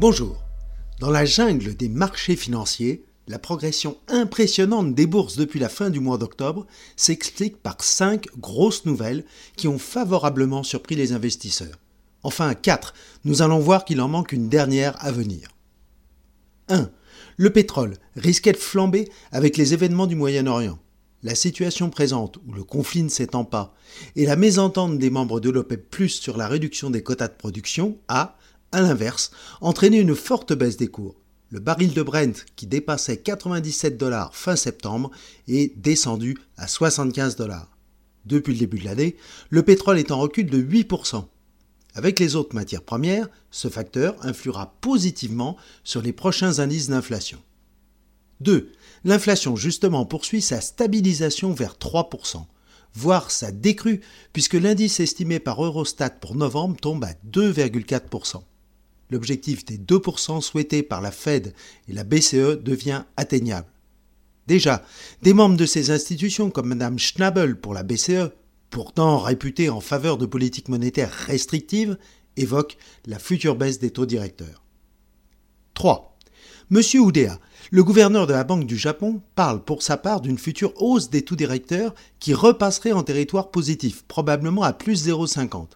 Bonjour. Dans la jungle des marchés financiers, la progression impressionnante des bourses depuis la fin du mois d'octobre s'explique par cinq grosses nouvelles qui ont favorablement surpris les investisseurs. Enfin, quatre, nous allons voir qu'il en manque une dernière à venir. 1. Le pétrole risquait de flamber avec les événements du Moyen-Orient. La situation présente, où le conflit ne s'étend pas, et la mésentente des membres de l'OPEP Plus sur la réduction des quotas de production a, à l'inverse, entraîné une forte baisse des cours. Le baril de Brent, qui dépassait 97 dollars fin septembre, est descendu à 75 dollars. Depuis le début de l'année, le pétrole est en recul de 8%. Avec les autres matières premières, ce facteur influera positivement sur les prochains indices d'inflation. 2. L'inflation justement poursuit sa stabilisation vers 3%, voire sa décrue, puisque l'indice estimé par Eurostat pour novembre tombe à 2,4%. L'objectif des 2% souhaités par la Fed et la BCE devient atteignable. Déjà, des membres de ces institutions comme Mme Schnabel pour la BCE pourtant réputé en faveur de politiques monétaires restrictives, évoque la future baisse des taux directeurs. 3. Monsieur Oudéa, le gouverneur de la Banque du Japon, parle pour sa part d'une future hausse des taux directeurs qui repasserait en territoire positif, probablement à plus 0,50.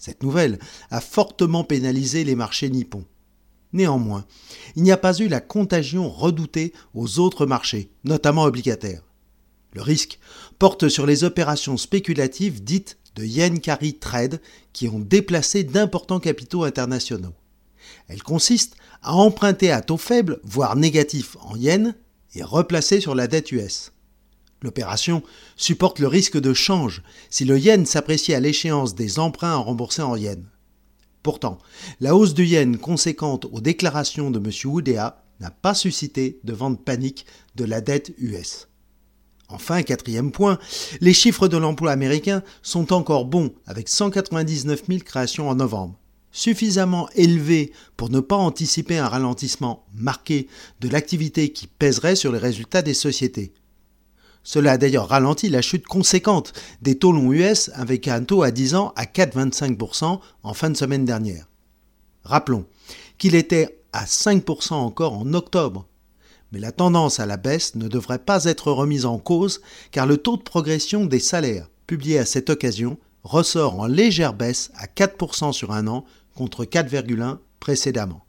Cette nouvelle a fortement pénalisé les marchés nippons. Néanmoins, il n'y a pas eu la contagion redoutée aux autres marchés, notamment obligataires. Le risque porte sur les opérations spéculatives dites de yen carry trade qui ont déplacé d'importants capitaux internationaux. Elles consistent à emprunter à taux faible, voire négatif en yen, et replacer sur la dette US. L'opération supporte le risque de change si le yen s'apprécie à l'échéance des emprunts à rembourser en yen. Pourtant, la hausse du yen conséquente aux déclarations de M. Oudéa n'a pas suscité de vente panique de la dette US. Enfin, quatrième point, les chiffres de l'emploi américain sont encore bons, avec 199 000 créations en novembre, suffisamment élevés pour ne pas anticiper un ralentissement marqué de l'activité qui pèserait sur les résultats des sociétés. Cela a d'ailleurs ralenti la chute conséquente des taux longs US avec un taux à 10 ans à 4,25% en fin de semaine dernière. Rappelons qu'il était à 5% encore en octobre, mais la tendance à la baisse ne devrait pas être remise en cause car le taux de progression des salaires, publié à cette occasion, ressort en légère baisse à 4% sur un an contre 4,1% précédemment.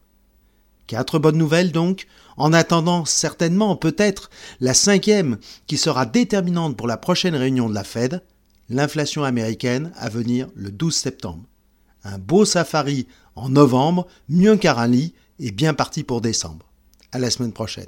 Quatre bonnes nouvelles donc, en attendant certainement peut-être la cinquième qui sera déterminante pour la prochaine réunion de la Fed, l'inflation américaine à venir le 12 septembre. Un beau safari en novembre, mieux qu'un rallye, et bien parti pour décembre. À la semaine prochaine.